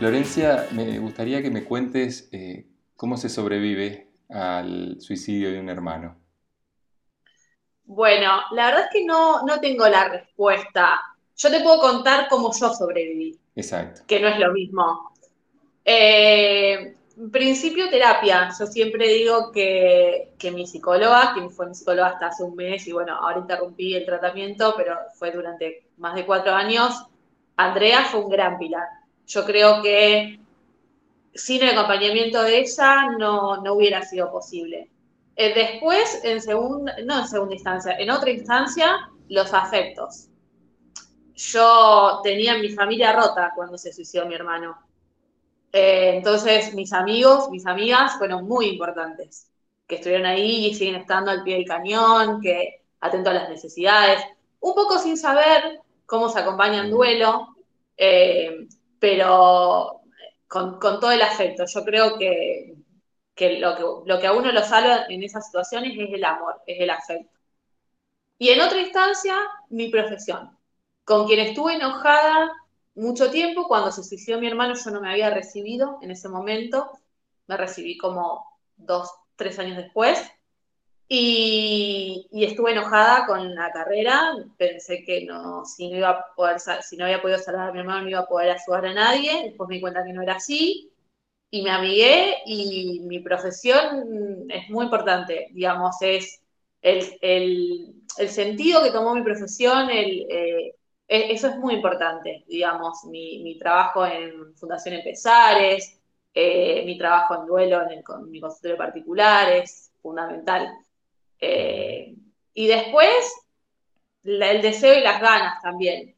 Florencia, me gustaría que me cuentes eh, cómo se sobrevive al suicidio de un hermano. Bueno, la verdad es que no, no tengo la respuesta. Yo te puedo contar cómo yo sobreviví. Exacto. Que no es lo mismo. Eh, principio terapia. Yo siempre digo que, que, mi psicóloga, que fue mi psicóloga hasta hace un mes, y bueno, ahora interrumpí el tratamiento, pero fue durante más de cuatro años, Andrea fue un gran pilar. Yo creo que sin el acompañamiento de ella no, no hubiera sido posible. Eh, después, en segunda, no en segunda instancia, en otra instancia, los afectos. Yo tenía mi familia rota cuando se suicidó mi hermano. Eh, entonces, mis amigos, mis amigas fueron muy importantes, que estuvieron ahí y siguen estando al pie del cañón, que atento a las necesidades, un poco sin saber cómo se acompaña en duelo, eh, pero con, todo el afecto. Yo creo que, lo que lo que a uno lo salva en esas situaciones es el amor, es el afecto. Y en otra instancia, mi profesión, con quien estuve enojada mucho tiempo. Cuando se suicidó mi hermano, yo no me había recibido en ese momento. Me recibí como dos, tres años después. Y, estuve enojada con la carrera, pensé que no, si no iba a poder, si no había podido salvar a mi hermano, no iba a poder ayudar a nadie, después me di cuenta que no era así, y me amigué, y mi profesión es muy importante, digamos, es el, sentido que tomó mi profesión, el, eh, e, eso es muy importante, digamos, mi, trabajo en Fundación Empezares, eh, mi trabajo en duelo en, con mi consultorio particular es fundamental. Eh, y después, el deseo y las ganas también.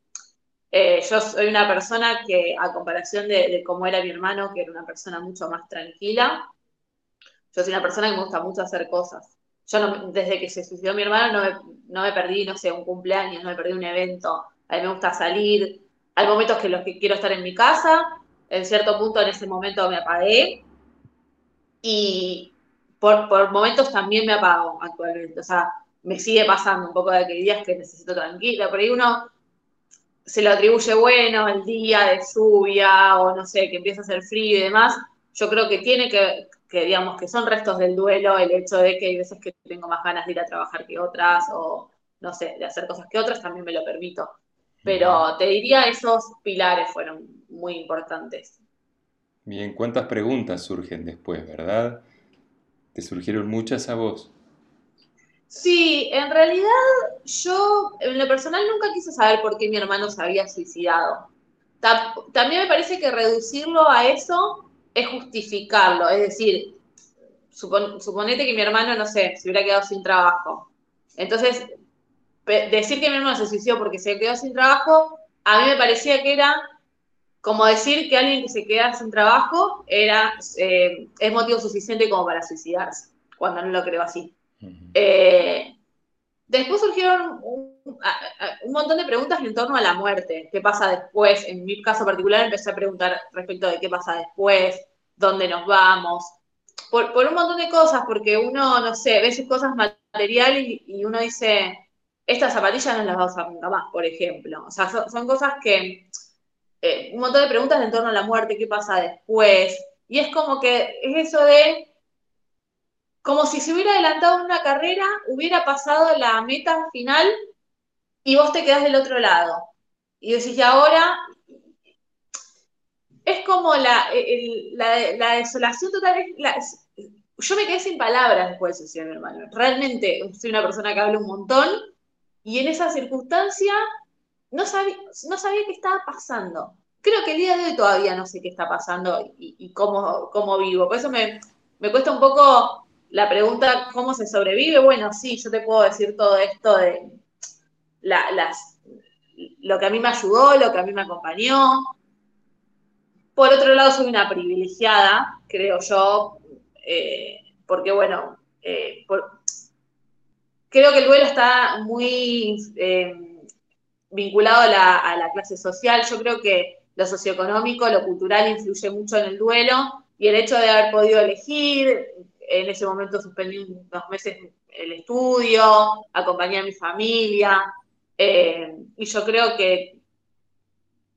Eh, yo soy una persona que, a comparación de, cómo era mi hermano, que era una persona mucho más tranquila, yo soy una persona que me gusta mucho hacer cosas. Yo desde que se suicidó mi hermano no me, no me perdí, no sé, un cumpleaños, no me perdí un evento. A mí me gusta salir. Hay momentos que los que quiero estar en mi casa. En cierto punto en ese momento me apagué. Y por, momentos también me apago actualmente. O sea, me sigue pasando un poco de que días que necesito tranquila, pero ahí uno se lo atribuye bueno, el día de lluvia o no sé, que empieza a hacer frío y demás. Yo creo que tiene que, que, digamos, que son restos del duelo el hecho de que hay veces que tengo más ganas de ir a trabajar que otras o, no sé, de hacer cosas que otras, también me lo permito. Pero te diría, esos pilares fueron muy importantes. Bien, ¿cuántas preguntas surgen después, verdad? ¿Te surgieron muchas a vos? Sí, en realidad yo en lo personal nunca quise saber por qué mi hermano se había suicidado. También me parece que reducirlo a eso es justificarlo, es decir, suponete que mi hermano, no sé, se hubiera quedado sin trabajo. Entonces, decir que mi hermano se suicidó porque se quedó sin trabajo, a mí me parecía que era como decir que alguien que se queda sin trabajo era, eh, es motivo suficiente como para suicidarse, cuando no lo creo así. Eh, después surgieron un, montón de preguntas en torno a la muerte, qué pasa después. En mi caso particular empecé a preguntar respecto de qué pasa después, dónde nos vamos, por, un montón de cosas, porque uno, no sé, ve sus cosas materiales y, uno dice, estas zapatillas no las vas a usar nunca más, por ejemplo. O sea, son cosas que eh, un montón de preguntas en torno a la muerte, qué pasa después. Y es como que es eso de, como si se hubiera adelantado una carrera, hubiera pasado la meta final y vos te quedás del otro lado. Y decís, y ahora es como la, la, desolación total. yo me quedé sin palabras después de eso, hermano. Realmente soy una persona que habla un montón y en esa circunstancia no sabía, no sabía qué estaba pasando. Creo que el día de hoy todavía no sé qué está pasando y, cómo, cómo, vivo. Por eso me, cuesta un poco la pregunta, ¿cómo se sobrevive? Bueno, sí, yo te puedo decir todo esto de las, lo que a mí me ayudó, lo que a mí me acompañó. Por otro lado, soy una privilegiada, creo yo, eh, porque bueno, eh, creo que el duelo está muy... Eh, vinculado a la, clase social. Yo creo que lo socioeconómico, lo cultural influye mucho en el duelo y el hecho de haber podido elegir, en ese momento suspendí unos meses el estudio, acompañé a mi familia, eh, y yo creo que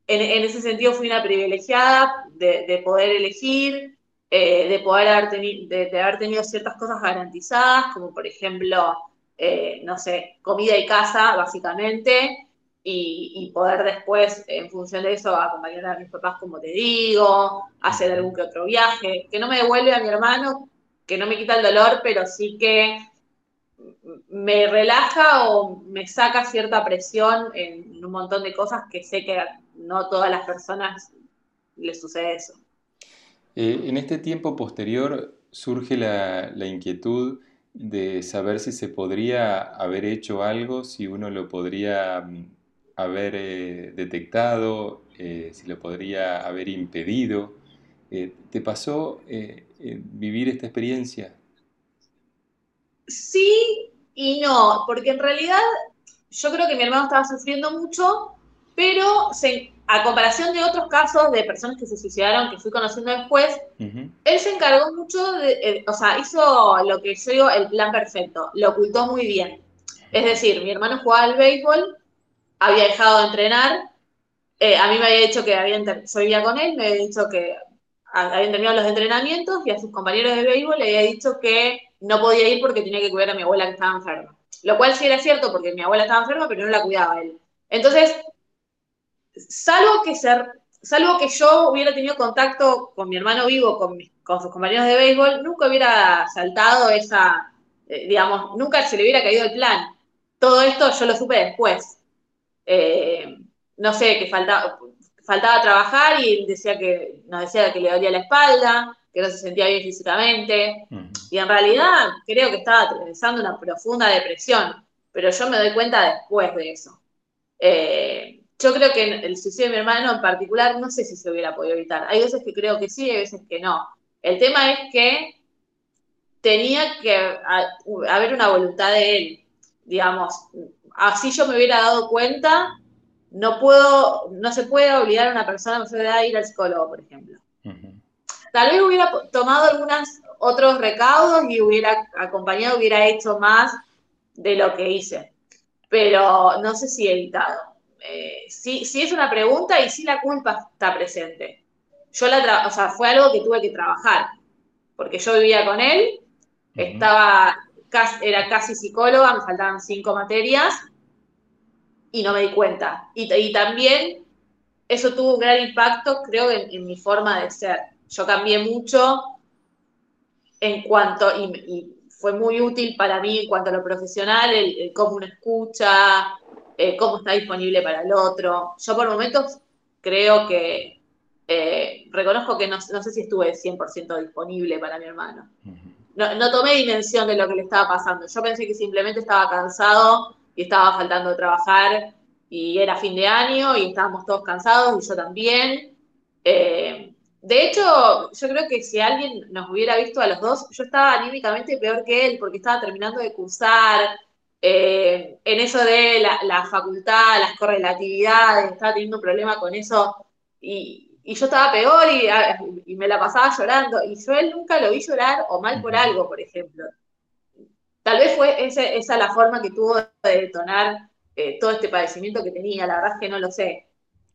en, ese sentido fui una privilegiada de, poder elegir, eh, de poder haber, de, haber tenido ciertas cosas garantizadas, como por ejemplo, eh, no sé, comida y casa, básicamente, y, poder después, en función de eso, acompañar a mis papás, como te digo, hacer algún que otro viaje, que no me devuelve a mi hermano, que no me quita el dolor, pero sí que me relaja o me saca cierta presión en un montón de cosas que sé que no todas las personas les sucede eso. Eh, en este tiempo posterior surge la, inquietud de saber si se podría haber hecho algo, si uno lo podría mm, haber eh, detectado, eh, si lo podría haber impedido. ¿Te pasó vivir esta experiencia? Sí y no, porque en realidad yo creo que mi hermano estaba sufriendo mucho, pero a comparación de otros casos de personas que se suicidaron, que fui conociendo después, él se encargó mucho de, eh, o sea, hizo lo que yo digo el plan perfecto, lo ocultó muy bien. Es decir, mi hermano jugaba al béisbol, había dejado de entrenar, eh, a mí me había dicho que había, yo vivía con él, me había dicho que habían terminado los entrenamientos y a sus compañeros de béisbol le había dicho que no podía ir porque tenía que cuidar a mi abuela que estaba enferma. Lo cual sí era cierto porque mi abuela estaba enferma, pero no la cuidaba él. Entonces, salvo que, ser, salvo que yo hubiera tenido contacto con mi hermano vivo, con, con sus compañeros de béisbol, nunca hubiera saltado esa, eh, digamos, nunca se le hubiera caído el plan. Todo esto yo lo supe después. Eh, no sé, que faltaba, faltaba trabajar y decía que, nos decía que le dolía la espalda, que no se sentía bien físicamente. Y en realidad creo que estaba atravesando una profunda depresión, pero yo me doy cuenta después de eso. Eh, yo creo que el suicidio de mi hermano en particular, no sé si se hubiera podido evitar. Hay veces que creo que sí, hay veces que no. El tema es que tenía que haber una voluntad de él, digamos. Así yo me hubiera dado cuenta, no puedo, no se puede obligar a una persona de edad a ir al psicólogo, por ejemplo. Tal vez hubiera tomado algunos otros recaudos y hubiera acompañado, hubiera hecho más de lo que hice. Pero no sé si he evitado. Eh, sí, es una pregunta y sí la culpa está presente. Yo la, o sea, fue algo que tuve que trabajar, porque yo vivía con él, estaba, era casi psicóloga, me faltaban cinco materias y no me di cuenta. Y, también eso tuvo un gran impacto, creo, en, mi forma de ser. Yo cambié mucho en cuanto, y, fue muy útil para mí en cuanto a lo profesional, el cómo uno escucha, eh, cómo está disponible para el otro. Yo por momentos creo que, eh, reconozco que no, sé si estuve 100% disponible para mi hermano. No, tomé dimensión de lo que le estaba pasando. Yo pensé que simplemente estaba cansado y estaba faltando de trabajar y era fin de año y estábamos todos cansados y yo también. Eh, de hecho, yo creo que si alguien nos hubiera visto a los dos, yo estaba anímicamente peor que él porque estaba terminando de cursar, eh, en eso de la, facultad, las correlatividades, estaba teniendo un problema con eso y, yo estaba peor y, me la pasaba llorando. Y yo él nunca lo vi llorar o mal por algo, por ejemplo. Tal vez fue esa la forma que tuvo de detonar eh, todo este padecimiento que tenía, la verdad es que no lo sé.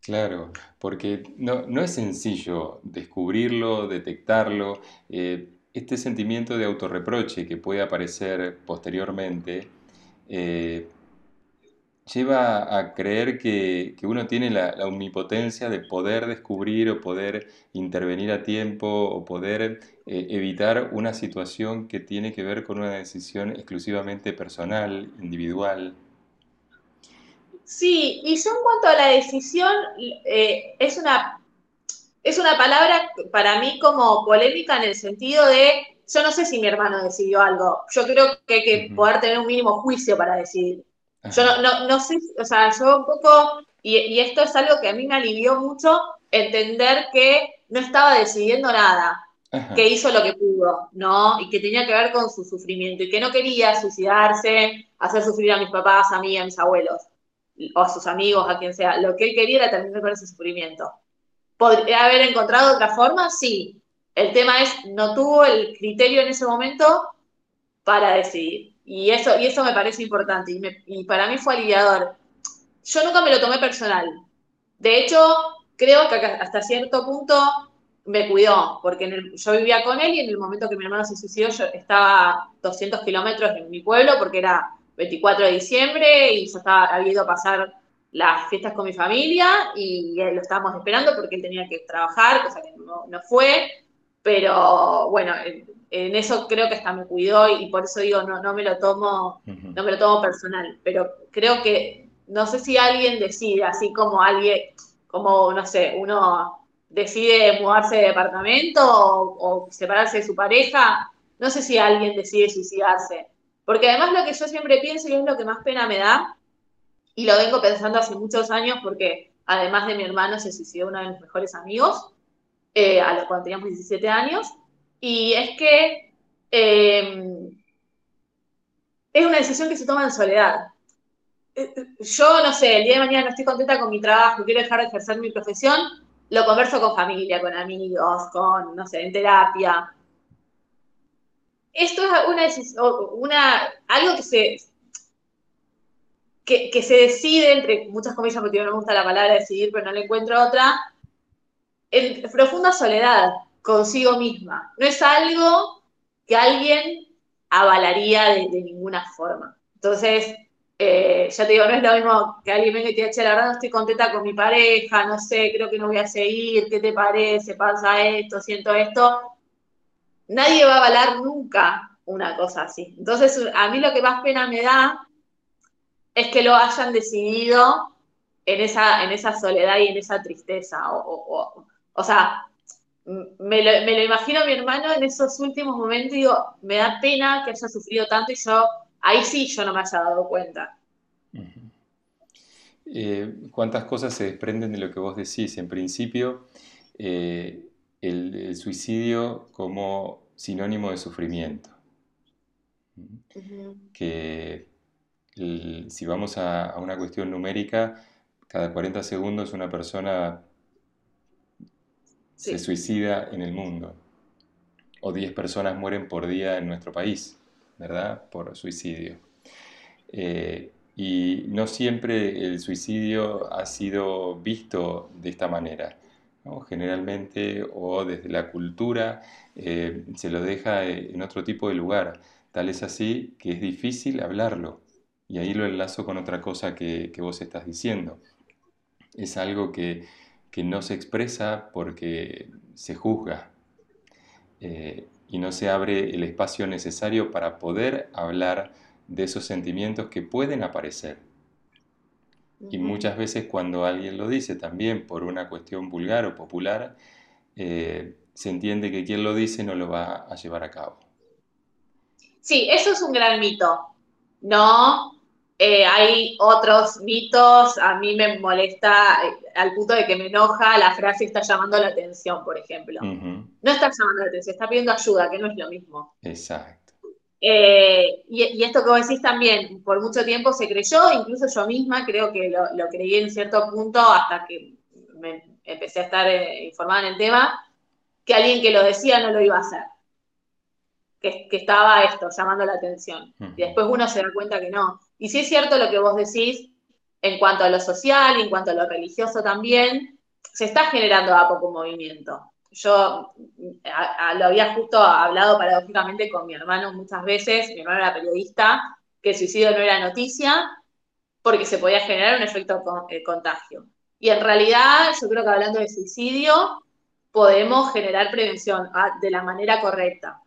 Claro, porque no, es sencillo descubrirlo, detectarlo. Eh, este sentimiento de autorreproche que puede aparecer posteriormente eh, lleva a creer que, uno tiene la, omnipotencia de poder descubrir o poder intervenir a tiempo o poder eh, evitar una situación que tiene que ver con una decisión exclusivamente personal, individual. Sí, y yo en cuanto a la decisión, eh, es, una, es una palabra para mí como polémica en el sentido de yo no sé si mi hermano decidió algo. Yo creo que hay que poder tener un mínimo juicio para decidir. Yo no, no, sé, o sea, yo un poco, y, esto es algo que a mí me alivió mucho, entender que no estaba decidiendo nada, que hizo lo que pudo, ¿no? Y que tenía que ver con su sufrimiento, y que no quería suicidarse, hacer sufrir a mis papás, a mí, a mis abuelos, o a sus amigos, a quien sea. Lo que él quería era terminar con ese sufrimiento. ¿Podría haber encontrado otra forma? Sí, el tema es, no tuvo el criterio en ese momento para decidir. Y eso, y eso me parece importante. Y, para mí fue aliviador. Yo nunca me lo tomé personal. De hecho, creo que hasta cierto punto me cuidó, porque yo vivía con él y en el momento que mi hermano se suicidó yo estaba 200 kilómetros de mi pueblo porque era 24 de diciembre y yo estaba, había ido a pasar las fiestas con mi familia y lo estábamos esperando porque él tenía que trabajar, cosa que no, fue, pero bueno, en, eso creo que hasta me cuidó y, por eso digo, no, no me lo tomo, no me lo tomo personal, pero creo que no sé si alguien decide, así como alguien, como no sé, uno decide mudarse de departamento o, separarse de su pareja, no sé si alguien decide suicidarse. Porque además lo que yo siempre pienso y es lo que más pena me da, y lo vengo pensando hace muchos años porque además de mi hermano se suicidó uno de mis mejores amigos, eh, a cuando teníamos 17 años, y es que em, es una decisión que se toma en soledad. Eh, yo, no sé, el día de mañana no estoy contenta con mi trabajo, quiero dejar de ejercer mi profesión, lo converso con familia, con amigos, con, no sé, en terapia. Esto es una, una algo que se, que, se decide, entre muchas comillas, porque no me gusta la palabra decidir, pero no le encuentro otra, en profunda soledad consigo misma. No es algo que alguien avalaría de, ninguna forma. Entonces, eh, ya te digo, no es lo mismo que alguien venga y te diga, la verdad no estoy contenta con mi pareja, no sé, creo que no voy a seguir, ¿qué te parece? Pasa esto, siento esto. Nadie va a avalar nunca una cosa así. Entonces, a mí lo que más pena me da es que lo hayan decidido en esa, en esa soledad y en esa tristeza. Sea, me lo, imagino a mi hermano en esos últimos momentos y digo, me da pena que haya sufrido tanto y yo, ahí sí yo no me haya dado cuenta. Eh, ¿Cuántas cosas se desprenden de lo que vos decís? En principio, eh, el, suicidio como sinónimo de sufrimiento. Que si vamos a, una cuestión numérica, cada 40 segundos una persona se suicida en el mundo. O 10 personas mueren por día en nuestro país, ¿verdad? Por suicidio. Eh, y no siempre el suicidio ha sido visto de esta manera. Generalmente o desde la cultura eh, se lo deja en otro tipo de lugar. Tal es así que es difícil hablarlo. Y ahí lo enlazo con otra cosa que, vos estás diciendo. Es algo que, no se expresa porque se juzga eh, y no se abre el espacio necesario para poder hablar de esos sentimientos que pueden aparecer. Y muchas veces cuando alguien lo dice también por una cuestión vulgar o popular, eh, se entiende que quien lo dice no lo va a llevar a cabo. Sí, eso es un gran mito. No eh, hay otros mitos, a mí me molesta eh, al punto de que me enoja la frase está llamando la atención, por ejemplo. No está llamando la atención, está pidiendo ayuda, que no es lo mismo. Exacto. Eh, y, esto que vos decís también, por mucho tiempo se creyó, incluso yo misma creo que lo, creí en cierto punto hasta que me empecé a estar informada en el tema, que alguien que lo decía no lo iba a hacer. Que, estaba esto, llamando la atención. Y después uno se da cuenta que no. Y sí es cierto lo que vos decís en cuanto a lo social y en cuanto a lo religioso también, se está generando a poco movimiento. Yo lo había justo hablado paradójicamente con mi hermano muchas veces, mi hermano era periodista, que el suicidio no era noticia porque se podía generar un efecto eh, contagio. Y en realidad yo creo que hablando de suicidio podemos generar prevención ah, de la manera correcta.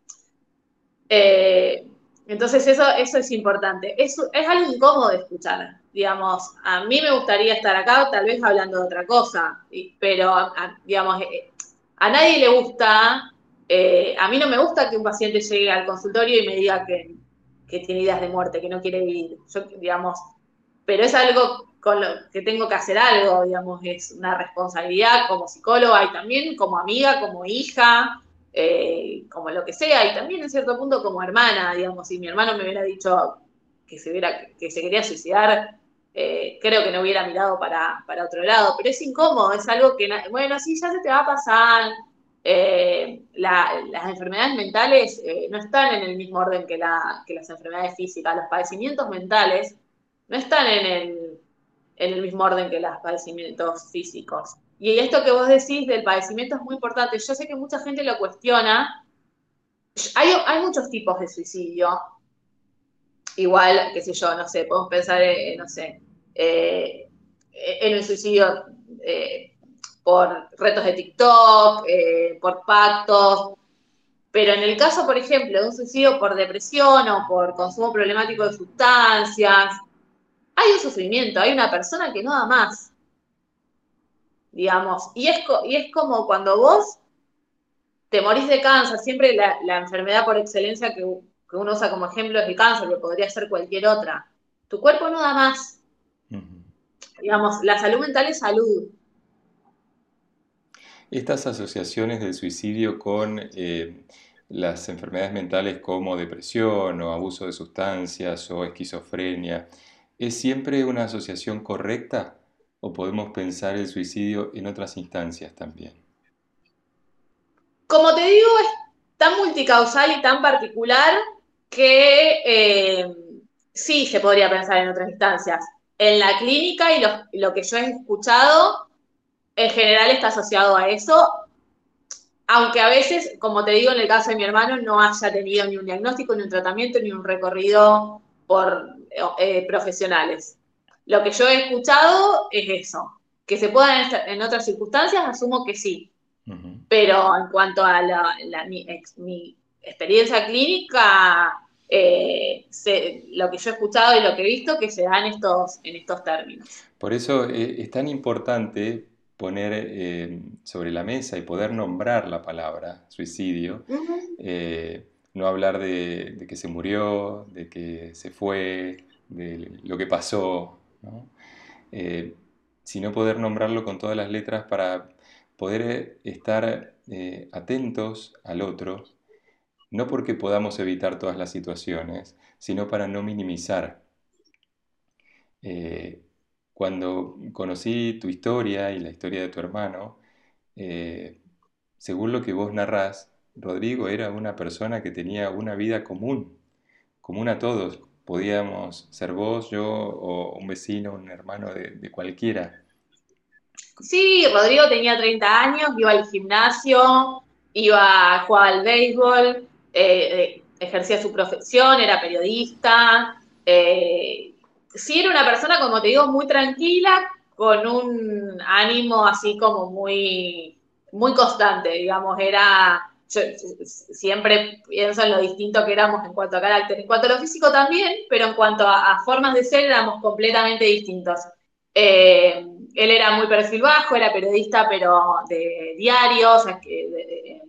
Eh, entonces eso, eso es importante. Es, es algo incómodo de escuchar. Digamos, a mí me gustaría estar acá tal vez hablando de otra cosa, pero digamos, eh, a nadie le gusta, eh, a mí no me gusta que un paciente llegue al consultorio y me diga que, tiene ideas de muerte, que no quiere vivir. Yo, digamos, pero es algo con lo que tengo que hacer algo, digamos, es una responsabilidad como psicóloga y también como amiga, como hija, eh, como lo que sea, y también en cierto punto como hermana, digamos, si mi hermano me hubiera dicho que se, hubiera, que se quería suicidar, eh, creo que no hubiera mirado para, otro lado, pero es incómodo, es algo que, bueno, sí, ya se te va a pasar. Eh, las enfermedades mentales no están en el mismo orden que, que, las enfermedades físicas, los padecimientos mentales no están en el, en el mismo orden que los padecimientos físicos. Y esto que vos decís del padecimiento es muy importante. Yo sé que mucha gente lo cuestiona. Hay, hay muchos tipos de suicidio. Igual, qué sé yo, no sé, podemos pensar, en, no sé, eh, en el suicidio eh, por retos de TikTok, eh, por pactos. Pero en el caso, por ejemplo, de un suicidio por depresión o por consumo problemático de sustancias, hay un sufrimiento, hay una persona que no da más digamos. Y es, y es como cuando vos te morís de cáncer, siempre la, enfermedad por excelencia que, uno usa como ejemplo es el cáncer, que podría ser cualquier otra. Tu cuerpo no da más. Digamos, la salud mental es salud. Estas asociaciones del suicidio con eh, las enfermedades mentales como depresión o abuso de sustancias o esquizofrenia, ¿es siempre una asociación correcta? O podemos pensar el suicidio en otras instancias también? Como te digo, es tan multicausal y tan particular que eh, sí se podría pensar en otras instancias. En la clínica y lo, que yo he escuchado, en general está asociado a eso, aunque a veces, como te digo, en el caso de mi hermano, no haya tenido ni un diagnóstico, ni un tratamiento, ni un recorrido por eh, profesionales. Lo que yo he escuchado es eso. Que se pueda en, otras circunstancias, asumo que sí. Pero en cuanto a mi, experiencia clínica, eh, lo que yo he escuchado y lo que he visto, que se da en estos, en estos términos. Por eso eh, es tan importante poner eh, sobre la mesa y poder nombrar la palabra suicidio, no hablar de, de, que se murió, de que se fue, de lo que pasó, eh, sino poder nombrarlo con todas las letras para poder eh, estar eh, atentos al otro, no porque podamos evitar todas las situaciones, sino para no minimizar. cuando conocí tu historia y la historia de tu hermano, según lo que vos narrás, Rodrigo era una persona que tenía una vida común, común a todos, podíamos ser vos, yo o un vecino, un hermano de, cualquiera. Sí, Rodrigo tenía 30 años, iba al gimnasio, iba a jugar al béisbol, eh, eh, ejercía su profesión, era periodista. Eh, sí, era una persona, como te digo, muy tranquila, con un ánimo así como muy, muy constante, digamos, era yo siempre pienso en lo distinto que éramos en cuanto a carácter, en cuanto a lo físico también, pero en cuanto a, formas de ser éramos completamente distintos. Eh, él era muy perfil bajo, era periodista, pero de diarios, de,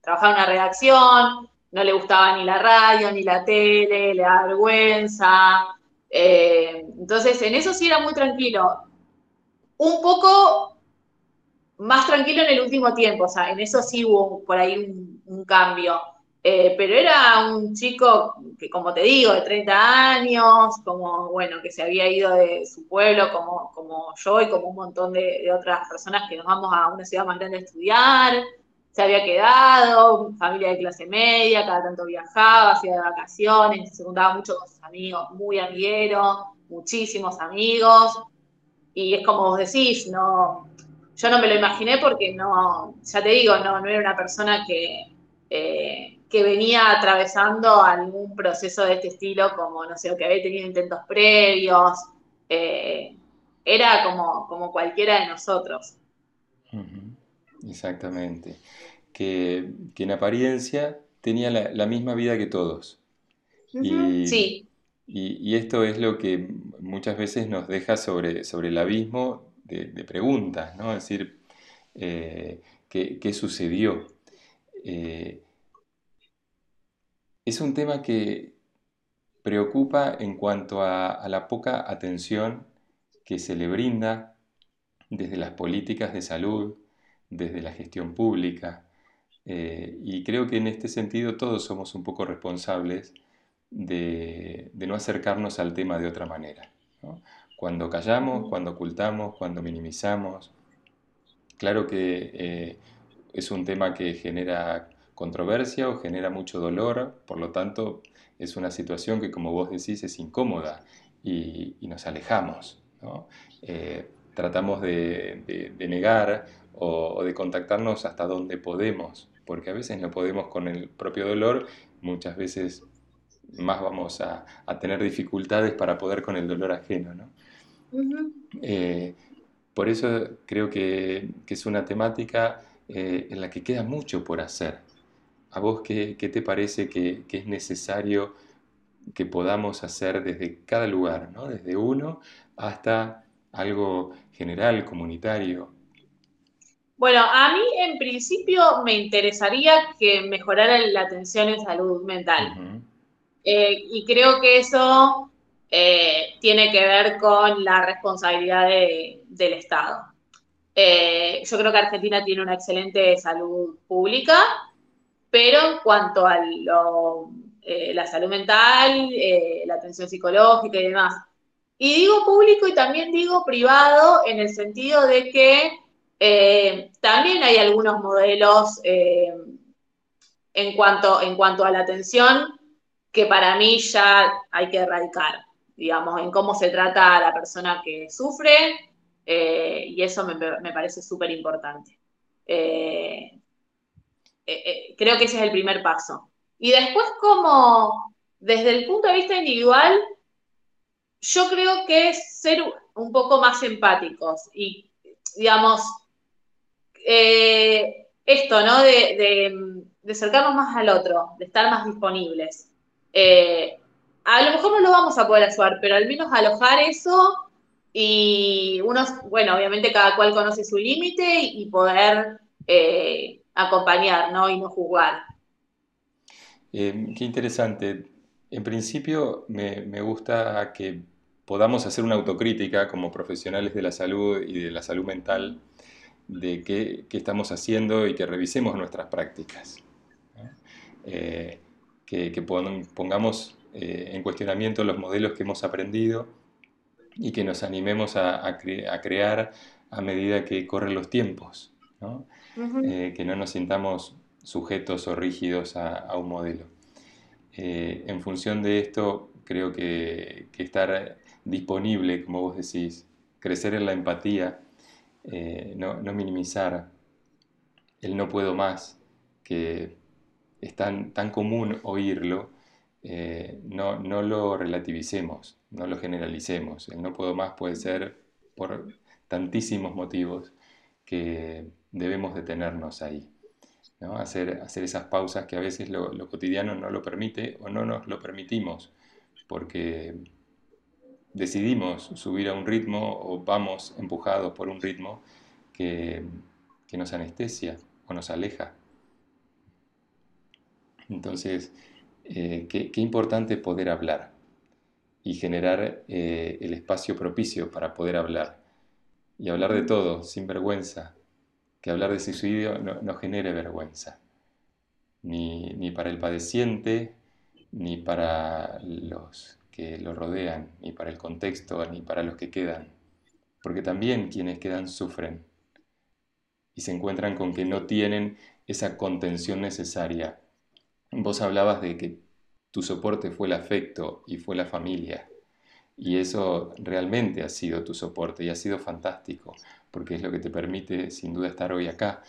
trabajaba en una redacción, no le gustaba ni la radio, ni la tele, le da vergüenza. Eh, entonces, en eso sí era muy tranquilo. Un poco más tranquilo en el último tiempo, o sea, en eso sí hubo por ahí un, cambio. Eh, pero era un chico que, como te digo, de 30 años, como, bueno, que se había ido de su pueblo, como, como yo y como un montón de, otras personas que nos vamos a una ciudad más grande a estudiar, se había quedado, familia de clase media, cada tanto viajaba, hacía de vacaciones, se juntaba mucho con sus amigos, muy amiguero, muchísimos amigos, y es como vos decís, no, yo no me lo imaginé porque no, ya te digo, no, no era una persona que, eh, que venía atravesando algún proceso de este estilo, como, no sé, o que había tenido intentos previos. Eh, era como, como cualquiera de nosotros. Exactamente. Que, en apariencia tenía la, misma vida que todos. y, sí. Y, esto es lo que muchas veces nos deja sobre, sobre el abismo de, preguntas, ¿no? Es decir, eh, ¿qué, sucedió? Eh, es un tema que preocupa en cuanto a, la poca atención que se le brinda desde las políticas de salud, desde la gestión pública, eh, y creo que en este sentido todos somos un poco responsables de, no acercarnos al tema de otra manera. Cuando callamos, cuando ocultamos, cuando minimizamos. Claro que eh, es un tema que genera controversia o genera mucho dolor, por lo tanto es una situación que como vos decís es incómoda y, nos alejamos. Eh, tratamos de, negar o, de contactarnos hasta donde podemos, porque a veces no podemos con el propio dolor, muchas veces más vamos a, tener dificultades para poder con el dolor ajeno. ¿no? Eh, por eso creo que, es una temática eh, en la que queda mucho por hacer. ¿A vos qué, te parece que, es necesario que podamos hacer desde cada lugar, ¿no? desde uno hasta algo general, comunitario? Bueno, a mí en principio me interesaría que mejorara la atención en salud mental. Eh, y creo que eso eh, tiene que ver con la responsabilidad del Estado. Eh, yo creo que Argentina tiene una excelente salud pública, pero en cuanto a la salud mental, la atención psicológica y demás, y digo público y también digo privado en el sentido de que eh, también hay algunos modelos eh, en cuanto a la atención que para mí ya hay que erradicar, digamos, en cómo se trata a la persona que sufre, eh, y eso me, me parece súper importante. creo que ese es el primer paso. Y después, como desde el punto de vista individual, yo creo que es ser un poco más empáticos y, digamos, eh, esto, ¿no? De, acercarnos más al otro, de estar más disponibles. Eh, a lo mejor no lo vamos a poder ayudar, pero al menos alojar eso y unos, bueno, obviamente cada cual conoce su límite y poder eh, acompañar, ¿no? Y no juzgar. qué interesante. En principio me gusta que podamos hacer una autocrítica como profesionales de la salud y de la salud mental de qué, estamos haciendo y que revisemos nuestras prácticas. Eh, que, pongamos eh, en cuestionamiento los modelos que hemos aprendido y que nos animemos a, crear a medida que corren los tiempos, eh, que no nos sintamos sujetos o rígidos a, un modelo. en función de esto, creo que, que estar disponible, como vos decís, crecer en la empatía, eh, no, minimizar el no puedo más, que es tan, tan común oírlo, eh, no, no lo relativicemos, no lo generalicemos. El no puedo más puede ser por tantísimos motivos que debemos detenernos ahí. ¿no? Hacer, hacer esas pausas que a veces lo, lo cotidiano no lo permite o no nos lo permitimos, porque decidimos subir a un ritmo o vamos empujados por un ritmo que, nos anestesia o nos aleja. Entonces, eh, qué, importante poder hablar y generar eh, el espacio propicio para poder hablar. Y hablar de todo, sin vergüenza. Que hablar de suicidio no, no genere vergüenza. Ni, ni para el padeciente, ni para los que lo rodean, ni para el contexto, ni para los que quedan, porque también quienes quedan sufren y se encuentran con que no tienen esa contención necesaria. Vos hablabas de que tu soporte fue el afecto y fue la familia. Y eso realmente ha sido tu soporte y ha sido fantástico, porque es lo que te permite sin duda estar hoy acá.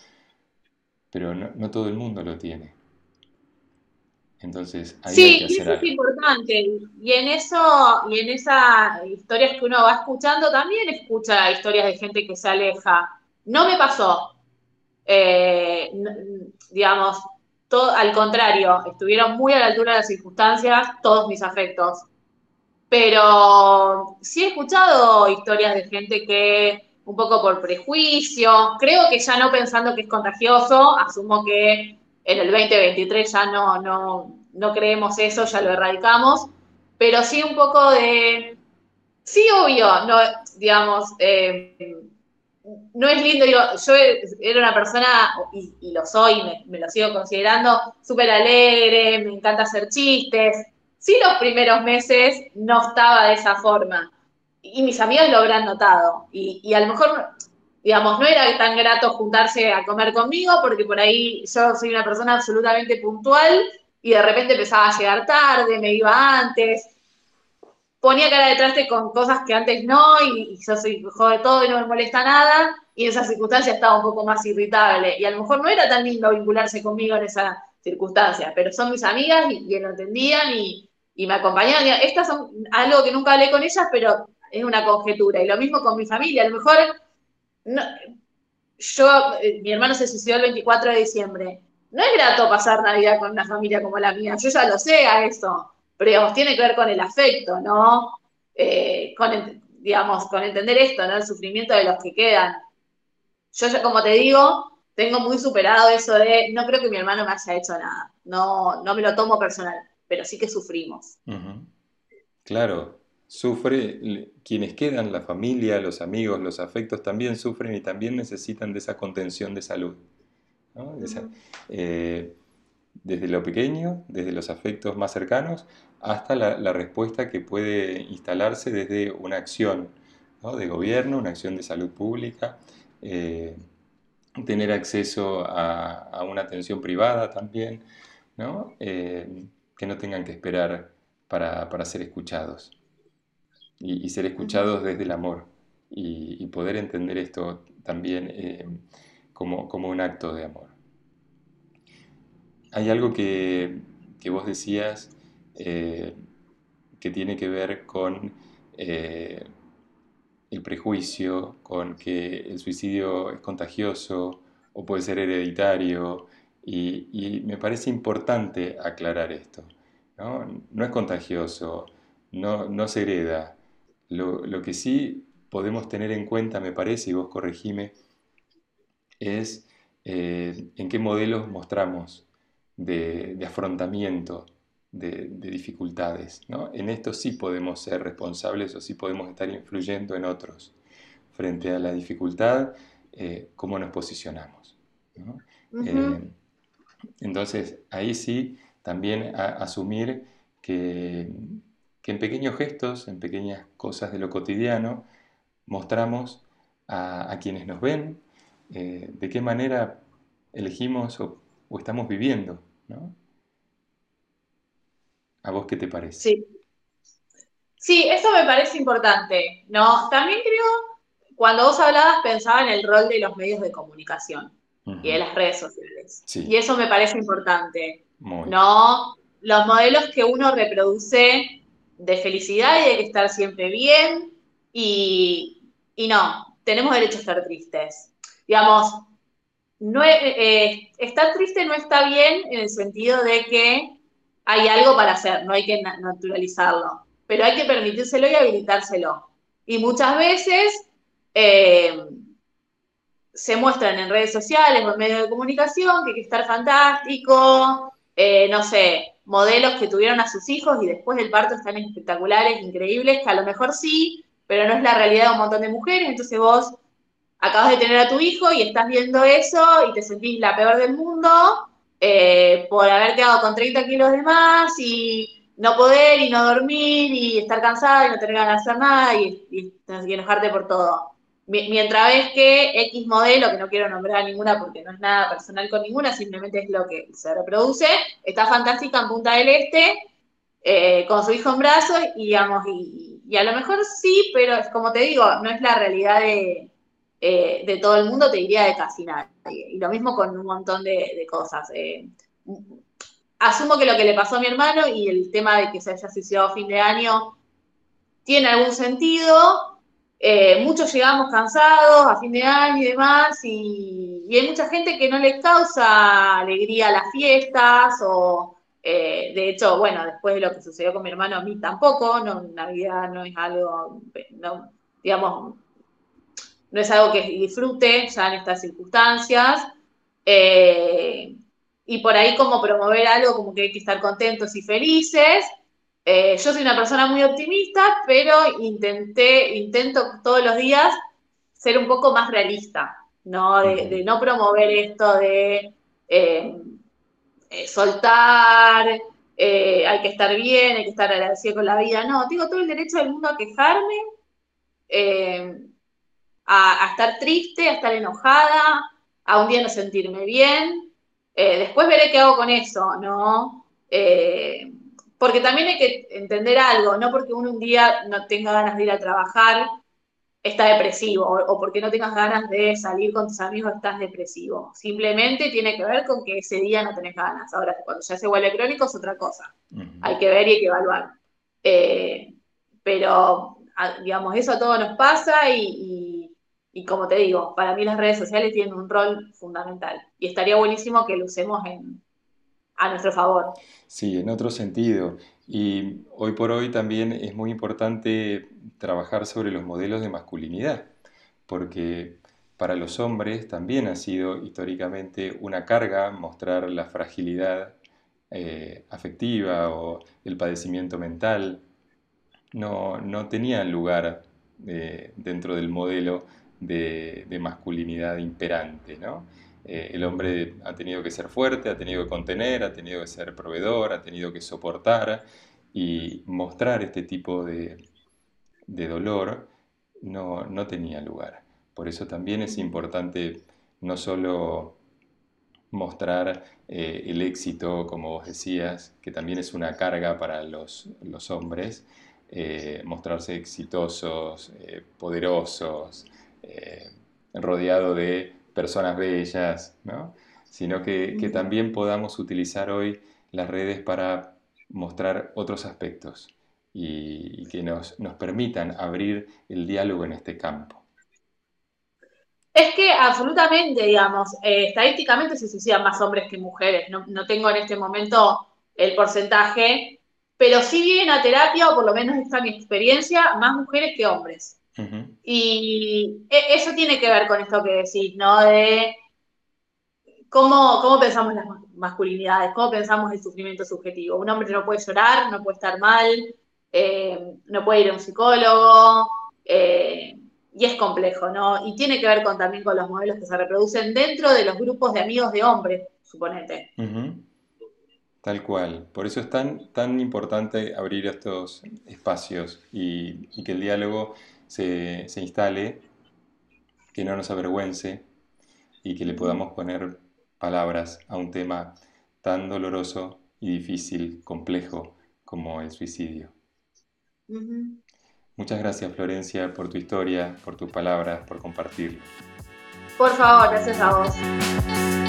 Pero no, no todo el mundo lo tiene. Entonces, ahí sí, eso es importante. Y en eso, y en esas historias que uno va escuchando, también escucha historias de gente que se aleja. No me pasó. Eh, digamos, al contrario, estuvieron muy a la altura de las circunstancias todos mis afectos. Pero sí he escuchado historias de gente que, un poco por prejuicio, creo que ya no pensando que es contagioso, asumo que en el 2023 ya no, no, no creemos eso, ya lo erradicamos, pero sí un poco de, sí, obvio, no, digamos, eh, no es lindo, yo era una persona, y, lo soy, me, lo sigo considerando, súper alegre, me encanta hacer chistes. Sí, los primeros meses no estaba de esa forma. Y mis amigos lo habrán notado. Y, y a lo mejor digamos, no era tan grato juntarse a comer conmigo porque por ahí yo soy una persona absolutamente puntual y de repente empezaba a llegar tarde, me iba antes. Ponía cara de con cosas que antes no, y, yo soy de todo y no me molesta nada, y en esa circunstancia estaba un poco más irritable. Y a lo mejor no era tan lindo vincularse conmigo en esa circunstancia, pero son mis amigas y, lo entendían y, me acompañaban. Estas son algo que nunca hablé con ellas, pero es una conjetura. Y lo mismo con mi familia. A lo mejor, yo, eh, mi hermano se suicidó el 24 de diciembre. No es grato pasar Navidad con una familia como la mía. Yo ya lo sé a eso pero digamos, tiene que ver con el afecto, ¿no? Eh, con, digamos, con entender esto, ¿no? El sufrimiento de los que quedan. Yo, como te digo, tengo muy superado eso de, no creo que mi hermano me haya hecho nada, no, no me lo tomo personal, pero sí que sufrimos. Claro, sufre, quienes quedan, la familia, los amigos, los afectos también sufren y también necesitan de esa contención de salud. ¿no? Desde lo pequeño, desde los afectos más cercanos, hasta la, respuesta que puede instalarse desde una acción de gobierno, una acción de salud pública, eh, tener acceso a, una atención privada también, eh, que no tengan que esperar para, ser escuchados. Y, ser escuchados desde el amor y, poder entender esto también eh, como un acto de amor hay algo que, vos decías eh, que tiene que ver con eh, el prejuicio, con que el suicidio es contagioso o puede ser hereditario, y, me parece importante aclarar esto. No, es contagioso, no, se hereda. Lo, que sí podemos tener en cuenta, me parece, y vos corregime, es eh, en qué modelos mostramos de, afrontamiento de, dificultades. En esto sí podemos ser responsables o sí podemos estar influyendo en otros. Frente a la dificultad, eh, cómo nos posicionamos. Eh, entonces, ahí sí, también asumir que, en pequeños gestos, en pequeñas cosas de lo cotidiano, mostramos a, quienes nos ven eh, de qué manera elegimos o o estamos viviendo, ¿no? ¿A vos qué te parece? Sí. Sí, eso me parece importante, ¿no? También creo, cuando vos hablabas, pensaba en el rol de los medios de comunicación y de las redes sociales. Y eso me parece importante, ¿no? Los modelos que uno reproduce de felicidad y de estar siempre bien y, y no, tenemos derecho a estar tristes. Digamos, no, eh, estar triste no está bien en el sentido de que hay algo para hacer, no hay que naturalizarlo, pero hay que permitírselo y habilitárselo. Y muchas veces eh, se muestran en redes sociales o en medios de comunicación que hay que estar fantástico, eh, no sé, modelos que tuvieron a sus hijos y después del parto están espectaculares, increíbles, que a lo mejor sí, pero no es la realidad de un montón de mujeres, entonces vos acabas de tener a tu hijo y estás viendo eso y te sentís la peor del mundo eh, por haber quedado con 30 kilos de más y no poder y no dormir y estar cansada y no tener ganas de hacer nada y, enojarte por todo. Mientras ves que X modelo, que no quiero nombrar ninguna porque no es nada personal con ninguna, simplemente es lo que se reproduce, está fantástica en Punta del Este, eh, con su hijo en brazos, y digamos, y, a lo mejor sí, pero como te digo, no es la realidad de, eh, de todo el mundo, te diría de casi nadie. Y lo mismo con un montón de, cosas. Eh. asumo que lo que le pasó a mi hermano y el tema de que se haya suicidado a fin de año tiene algún sentido. Eh, muchos llegamos cansados a fin de año y demás, y, hay mucha gente que no le causa alegría a las fiestas, o de hecho, bueno, después de lo que sucedió con mi hermano, a mí tampoco, no, Navidad no es algo, digamos, no es algo que disfrute ya en estas circunstancias. Eh, y por ahí como promover algo como que hay que estar contentos y felices. Eh, yo soy una persona muy optimista, pero intenté, intento todos los días ser un poco más realista, ¿no? De, no promover esto de eh, soltar, hay que estar bien, hay que estar agradecido con la vida. No, tengo todo el derecho del mundo a quejarme a, estar triste, a estar enojada, a un día no sentirme bien. Eh, después veré qué hago con eso, ¿no? Eh, porque también hay que entender algo, no porque uno un día no tenga ganas de ir a trabajar, está depresivo, o, porque no tengas ganas de salir con tus amigos, estás depresivo. Simplemente tiene que ver con que ese día no tenés ganas. Ahora, cuando ya se vuelve crónico es otra cosa. Hay que ver y hay que evaluar. Eh, pero, digamos, eso a todos nos pasa y, y, como te digo, para mí las redes sociales tienen un rol fundamental. Y estaría buenísimo que lo usemos a nuestro favor. Sí, en otro sentido. Y hoy por hoy también es muy importante trabajar sobre los modelos de masculinidad, porque para los hombres también ha sido históricamente una carga mostrar la fragilidad eh, afectiva o el padecimiento mental. No, no tenían lugar eh, dentro del modelo de, de masculinidad imperante, ¿no? Eh, el hombre ha tenido que ser fuerte, ha tenido que contener, ha tenido que ser proveedor, ha tenido que soportar y mostrar este tipo de, dolor no, tenía lugar. Por eso también es importante no solo mostrar eh, el éxito, como vos decías, que también es una carga para los, hombres, eh, mostrarse exitosos, poderosos, rodeado de personas bellas, ¿no? sino que, también podamos utilizar hoy las redes para mostrar otros aspectos y, que nos, permitan abrir el diálogo en este campo. Es que absolutamente, digamos, eh, estadísticamente se suicidan más hombres que mujeres. No, tengo en este momento el porcentaje, pero sí vienen a terapia, o por lo menos esta es mi experiencia, más mujeres que hombres. Y e, eso tiene que ver con esto que decís, ¿no? De cómo, cómo pensamos las masculinidades, cómo pensamos el sufrimiento subjetivo. Un hombre no puede llorar, no puede estar mal, eh, no puede ir a un psicólogo, eh, y es complejo, ¿no? Y tiene que ver con, también con los modelos que se reproducen dentro de los grupos de amigos de hombres, suponete. Tal cual. Por eso es tan, tan importante abrir estos espacios y, y que el diálogo se, instale, que no nos avergüence y que le podamos poner palabras a un tema tan doloroso y difícil, complejo como el suicidio. Muchas gracias Florencia por tu historia, por tus palabras, por compartirlo. Por favor, gracias a vos.